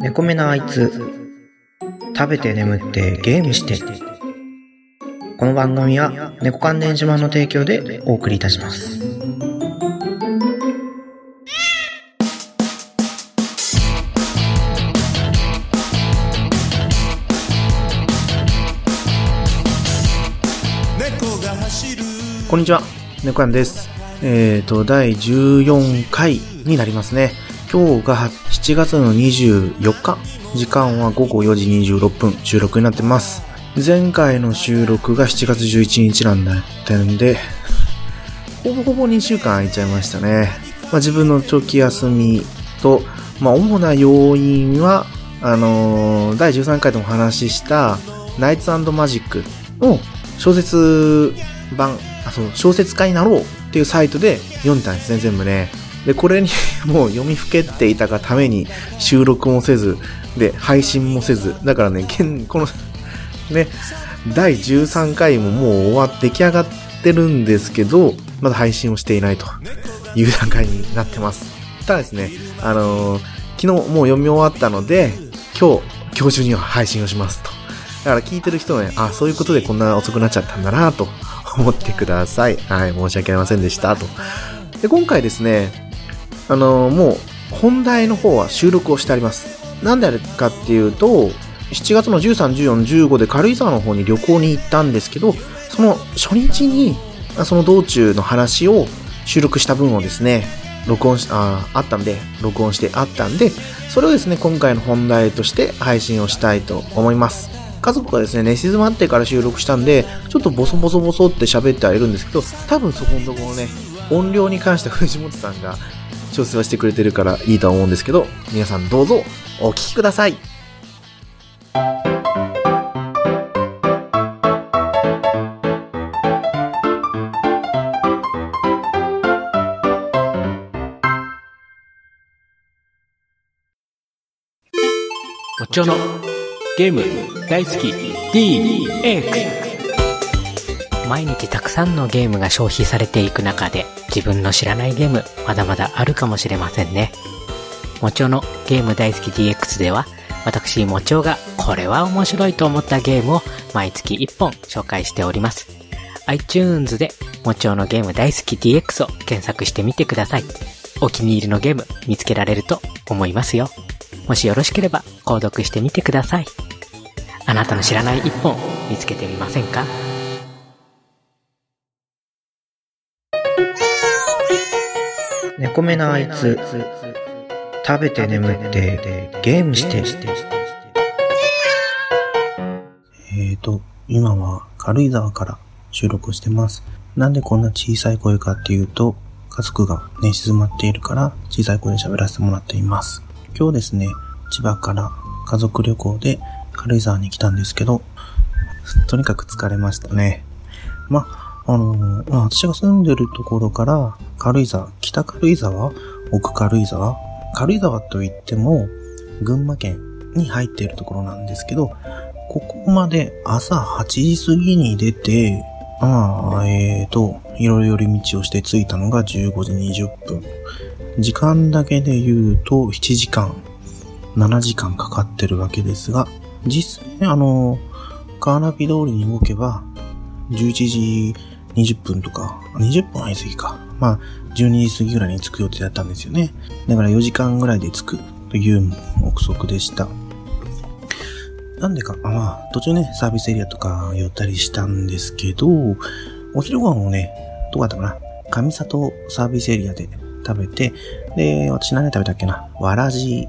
猫目なあいつ、食べて眠ってゲームして。この番組は猫関連島の提供でお送りいたします。こんにちは、猫やんです。えっ、と、第14回になりますね。今日が7月の24日。時間は午後4時26分収録になってます。前回の収録が7月11日なんだったんで、ほぼほぼ2週間空いちゃいましたね。まあ、自分の長期休みと、まあ、主な要因は、あのー第13回でもお話しした、ナイツマジックの小説版、あ、そう、小説家になろうっていうサイトで読んでたんですね、全部ね。で、これに もう読みふけっていたがために収録もせず、で、配信もせず、だからね、現この、ね、第13回ももう終わって出来上がってるんですけど、まだ配信をしていないという段階になってます。ただですね、あのー昨日もう読み終わったので、今日、今日中には配信をしますと。だから聞いてる人はね、あ、そういうことでこんな遅くなっちゃったんだなと思ってください。はい、申し訳ありませんでしたと。で、今回ですね、あのーもう本題の方は収録をしてあります。なんであれかっていうと、7月の13、14、15で軽井沢の方に旅行に行ったんですけど、その初日に、その道中の話を収録した分をですね、録音し、ああったんで、録音してあったんで、それをですね、今回の本題として配信をしたいと思います。家族がですね、寝静まってから収録したんで、ちょっとボソボソボソって喋ってはいるんですけど、多分そこのところね、音量に関して藤本さんが調整はしてくれてるからいいとは思うんですけど、皆さんどうぞお聞きください。もちろのゲーム大好き DX 毎日たくさんのゲームが消費されていく中で自分の知らないゲームまだまだあるかもしれませんね。もちろのゲーム大好き DX では私もちおがこれは面白いと思ったゲームを毎月1本紹介しております。iTunes でもちおのゲーム大好き DX を検索してみてください。お気に入りのゲーム見つけられると思いますよ。もしよろしければ購読してみてください。あなたの知らない一本見つけてみませんか？猫目なあいつ、食べて眠ってゲームして。えーと、今は軽井沢から収録してます。なんでこんな小さい声かっていうと、家族が寝静まっているから小さい声で喋らせてもらっています。今日ですね、千葉から家族旅行で軽井沢に来たんですけど、とにかく疲れましたね。ま、あのーま、私が住んでるところから軽井沢、北軽井沢、奥軽井沢、軽井沢といっても群馬県に入っているところなんですけど、ここまで朝8時過ぎに出て、まあ、えーと、いろいろ寄り道をして着いたのが15時20分。時間だけで言うと7時間、7時間かかってるわけですが、実際、あの、カーナビ通りに動けば、11時20分とか、20分は言い過ぎか。まあ、12時過ぎぐらいに着く予定だったんですよね。だから4時間ぐらいで着くという憶測でした。なんでか、あまあ、途中ね、サービスエリアとか寄ったりしたんですけど、お昼ご飯をね、どうだったかな？上里サービスエリアで食べて、で、私何食べたっけな？わらじ、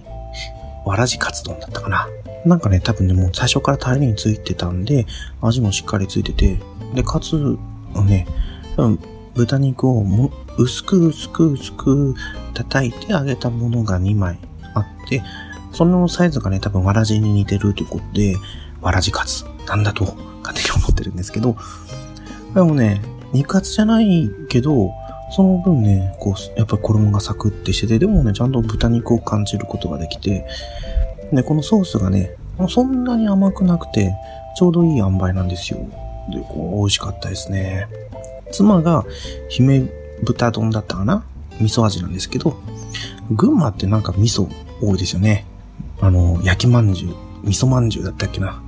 わらじカツ丼だったかな？なんかね、多分ね、もう最初からタレについてたんで、味もしっかりついてて、で、カツをね、多分豚肉をも薄く薄く薄く叩いて揚げたものが2枚あって、そのサイズがね、多分わらじに似てるということで、わらじカツなんだと勝手に思ってるんですけど、でもね、肉厚じゃないけど、その分ね、こう、やっぱり衣がサクってしてて、でもね、ちゃんと豚肉を感じることができて、で、このソースがね、そんなに甘くなくて、ちょうどいい塩梅なんですよ。で、こう、美味しかったですね。妻が、姫豚丼だったかな？味噌味なんですけど、群馬ってなんか味噌多いですよね。あの、焼きまんじゅう、味噌まんじゅうだったっけな？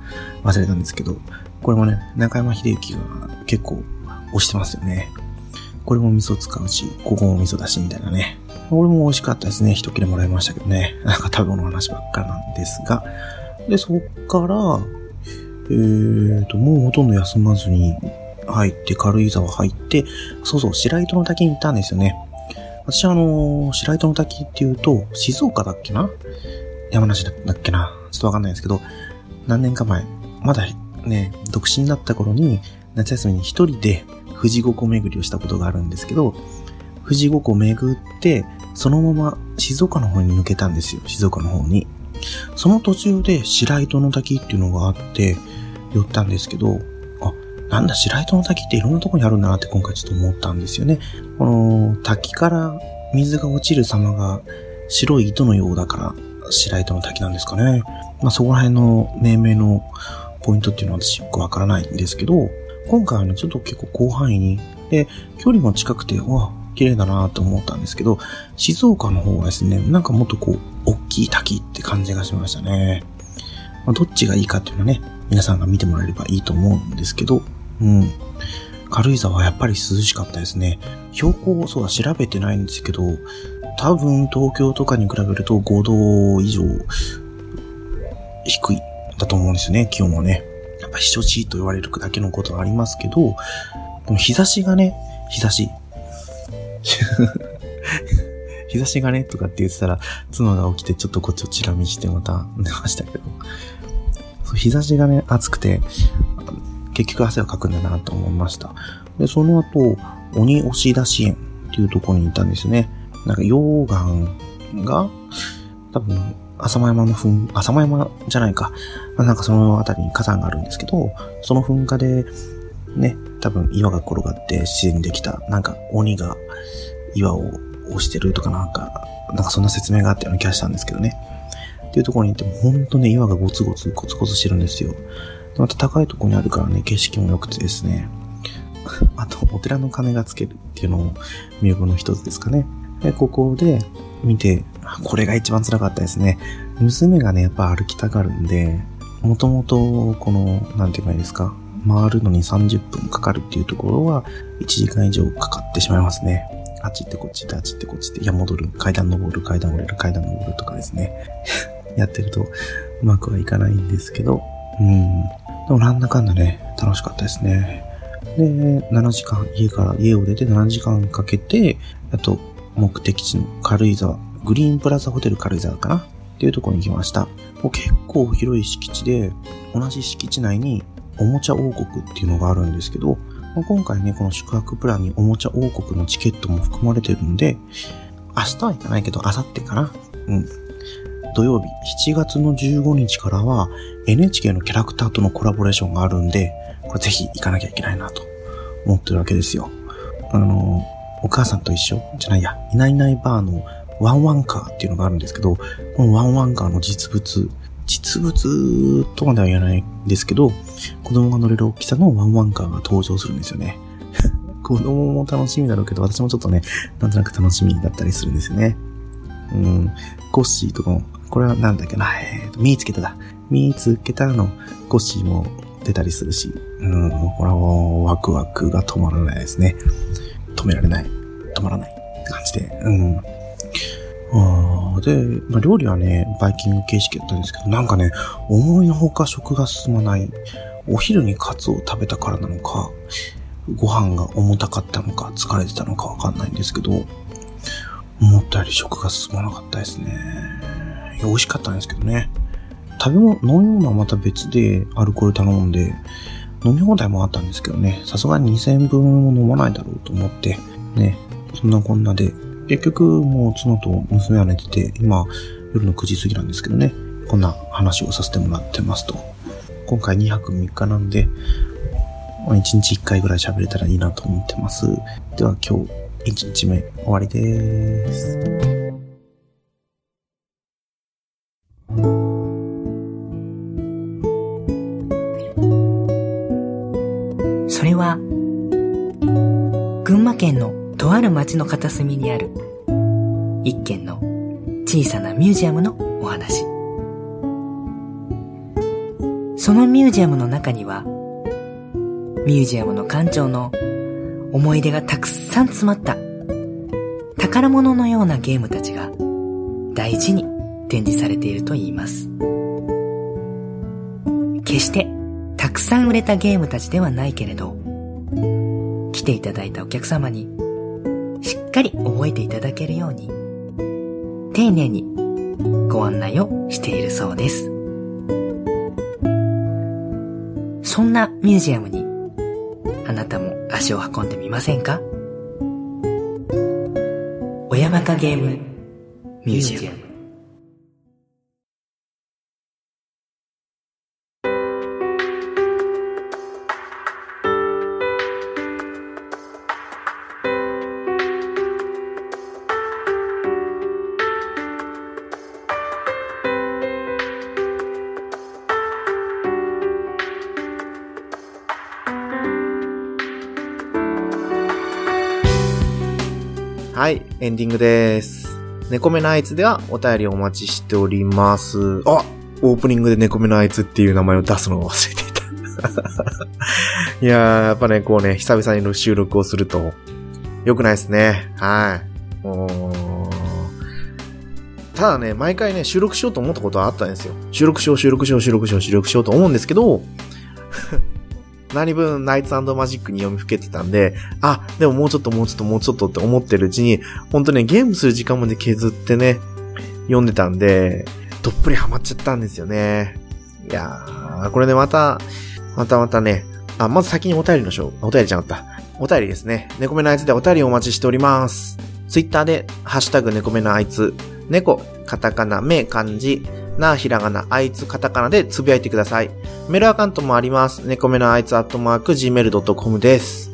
忘れたんですけど、これもね、中山秀幸が結構推してますよね。これも味噌使うし、ここも味噌だし、みたいなね。これも美味しかったですね。一切れもらいましたけどね。なんか食べ物の話ばっかなんですが。で、そっから、えーと、もうほとんど休まずに入って、軽井沢入って、そうそう、白糸の滝に行ったんですよね。私はあのー、白糸の滝っていうと、静岡だっけな？山梨だっけな？ちょっとわかんないんですけど、何年か前、まだね、独身だった頃に、夏休みに一人で富士五湖巡りをしたことがあるんですけど、富士五湖巡って、そのまま静岡の方に抜けたんですよ、静岡の方に。その途中で白糸の滝っていうのがあって、寄ったんですけど、なんだ白糸の滝っていろんなとこにあるんだなって今回ちょっと思ったんですよね。この滝から水が落ちる様が白い糸のようだから白糸の滝なんですかね。まあそこら辺の命名のポイントっていうのは私よくわからないんですけど、今回はね、ちょっと結構広範囲に、で、距離も近くて、わ、綺麗だなと思ったんですけど、静岡の方はですね、なんかもっとこう、大きい滝って感じがしましたね。まあ、どっちがいいかっていうのはね、皆さんが見てもらえればいいと思うんですけど、うん。軽井沢はやっぱり涼しかったですね。標高、そうだ、調べてないんですけど、多分東京とかに比べると5度以上低いだと思うんですよね、気温はね。やっぱ避暑地と言われるだけのことはありますけど、この日差しがね、日差し。日差しがね、とかって言ってたら、妻が起きてちょっとこっちをチラ見してまた寝ましたけど。日差しがね、暑くて、結局汗をかくんだなと思いました。で、その後、鬼押し出し園っていうところにいたんですね。なんか溶岩が、多分、浅間山の噴、浅間山じゃないか。ま、なんかそのあたりに火山があるんですけど、その噴火で、ね、多分岩が転がって自然にできた、なんか鬼が岩を押してるとかなんか、なんかそんな説明があったような気がしたんですけどね。っていうところに行っても、ほんとね、岩がゴツゴツ、ゴツゴツしてるんですよ。また高いところにあるからね、景色も良くてですね。あと、お寺の鐘がつけるっていうのも魅力の一つですかね。で、ここで見て、これが一番辛かったですね。娘がね、やっぱ歩きたがるんで、もともと、この、なんて言えばいいですか、回るのに30分かかるっていうところは、1時間以上かかってしまいますね。あっち行ってこっち行って、あっち行ってこっち行って、いや、戻る、階段登る、階段降りる、階段登るとかですね。やってると、うまくはいかないんですけど、うん。でもなんだかんだね、楽しかったですね。で、7時間、家から、家を出て7時間かけて、あと、目的地の軽井沢、グリーンプラザホテル軽井沢かな？っていうところに行きました。もう結構広い敷地で、同じ敷地内におもちゃ王国っていうのがあるんですけど、まあ、今回ね、この宿泊プランにおもちゃ王国のチケットも含まれてるので、明日は行かないけど、明後日かな？うん。土曜日、7月の15日からは NHK のキャラクターとのコラボレーションがあるんで、これぜひ行かなきゃいけないなと思ってるわけですよ。あの、お母さんと一緒じゃないや、いないいないバーのワンワンカーっていうのがあるんですけど、このワンワンカーの実物、実物とまでは言わないんですけど、子供が乗れる大きさのワンワンカーが登場するんですよね。子供も楽しみだろうけど、私もちょっとね、なんとなく楽しみだったりするんですよね。うん、コッシーとかも、これはなんだっけな、えーと、見つけただ。見つけたの、コッシーも出たりするし、うん、これはワクワクが止まらないですね。止められない。止まらないって感じで、うん。あで、まあ、料理はね、バイキング形式だったんですけど、なんかね、思いのほか食が進まない。お昼にカツを食べたからなのか、ご飯が重たかったのか、疲れてたのかわかんないんですけど、思ったより食が進まなかったですね。いや、美味しかったんですけどね。食べ物、飲み物はまた別でアルコール頼んで、飲み放題もあったんですけどね、さすがに2000分も飲まないだろうと思って、ね、そんなこんなで、結局もう妻と娘は寝てて、今夜の9時過ぎなんですけどね、こんな話をさせてもらってますと。今回2泊3日なんで、1日1回ぐらい喋れたらいいなと思ってます。では今日1日目終わりです。それは、群馬県のとある町の片隅にある一軒の小さなミュージアムのお話。そのミュージアムの中には、ミュージアムの館長の思い出がたくさん詰まった宝物のようなゲームたちが大事に展示されていると言います。決してくさん売れたゲームたちではないけれど、来ていただいたお客様にしっかり覚えていただけるように、丁寧にご案内をしているそうです。そんなミュージアムにあなたも足を運んでみませんか？小山かゲームミュージアム。はい、エンディングです。猫目のあいつではお便りお待ちしております。あオープニングで猫目のあいつっていう名前を出すのを忘れていた。いやー、やっぱね、こうね、久々に収録をすると、良くないですね。はい。もうただね、毎回ね、収録しようと思ったことはあったんですよ。収録しよう、収録しよう、収録しよう、収録しようと思うんですけど、何分ナイツマジックに読みふけてたんで、あ、でももうちょっともうちょっともうちょっとって思ってるうちに、本当ね、ゲームする時間まで削ってね、読んでたんで、どっぷりハマっちゃったんですよね。いやー、これね、また、またまたね、あ、まず先にお便りのしょう、お便りじゃなかった。お便りですね。猫目のあいつでお便りお待ちしております。ツイッターで、ハッシュタグ猫目のあいつ、猫、カタカナ、目、漢字、な、ひらがな、あいつ、カタカナでつぶやいてください。メールアカウントもあります。猫目のあいつアットマーク gmail.com です。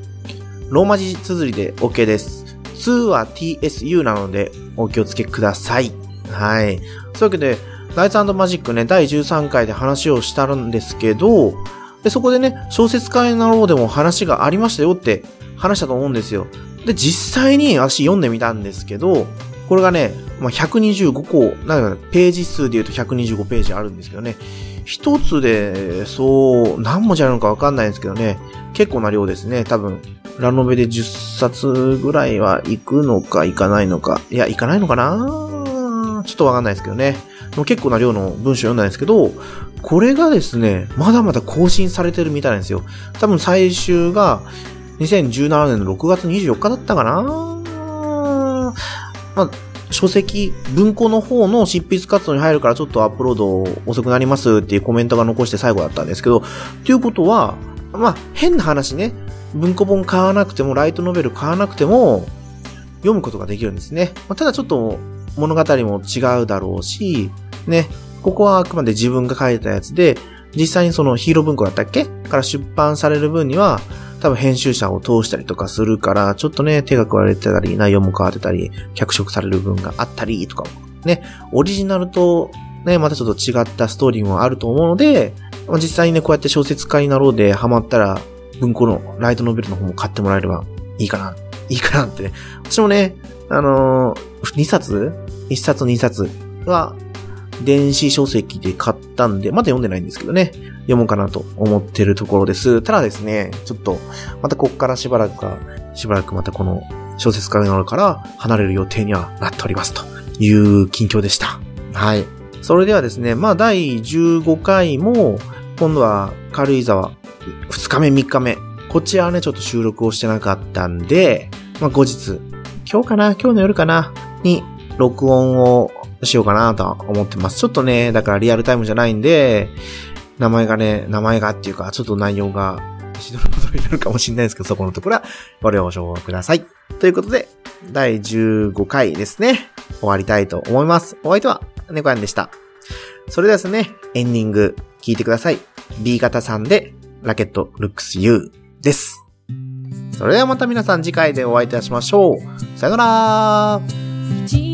ローマ字綴りで OK です。2は tsu なのでお気をつけください。はい。そういうわけで、ライツマジックね、第13回で話をしたんですけど、で、そこでね、小説家になろうでも話がありましたよって話したと思うんですよ。で、実際に私読んでみたんですけど、これがね、まあ、125個、なんかページ数で言うと125ページあるんですけどね、一つで、そう、何文字あるのかわかんないんですけどね、結構な量ですね。多分、ラノベで10冊ぐらいは行くのか行かないのか。いや、行かないのかな？ちょっとわかんないですけどね。でも結構な量の文章読んだんですけど、これがですね、まだまだ更新されてるみたいなんですよ。多分最終が2017年の6月24日だったかな？まあ、書籍、文庫の方の執筆活動に入るからちょっとアップロード遅くなりますっていうコメントが残して最後だったんですけど、ということは、まあ、変な話ね、文庫本買わなくても、ライトノベル買わなくても、読むことができるんですね。まあ、ただちょっと物語も違うだろうし、ね、ここはあくまで自分が書いたやつで、実際にそのヒーロー文庫だったっけ？から出版される分には、多分編集者を通したりとかするから、ちょっとね、手が食われてたり、内容も変わってたり、脚色される部分があったりとかも、ね、オリジナルとね、またちょっと違ったストーリーもあると思うので、まあ実際にね、こうやって小説家になろうでハマったら、文庫のライトノベルの方も買ってもらえればいいかな、いいかなってね。私もね、あのー、2冊 ?1 冊2冊は、電子書籍で買ったんで、まだ読んでないんですけどね、読もうかなと思ってるところです。ただですね、ちょっと、またこっからしばらくか、しばらくまたこの小説家になるから離れる予定にはなっておりますという近況でした。はい。それではですね、まあ第15回も、今度は軽井沢、2日目3日目、こちらはね、ちょっと収録をしてなかったんで、まあ後日、今日かな今日の夜かなに、録音をしようかなとは思ってます。ちょっとね、だからリアルタイムじゃないんで、名前がね、名前がっていうか、ちょっと内容が、しどろもどろになるかもしれないですけど、そこのところはご了承ください。ということで、第15回ですね。終わりたいと思います。お相手は、猫やんでした。それではですね、エンディング、聞いてください。B 型さんで、ラケットルックス U です。それではまた皆さん次回でお会いいたしましょう。さよなら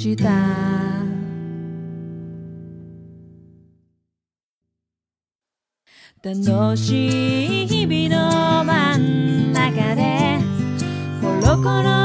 した。楽しい日々の真ん中でコロコロ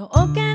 Your.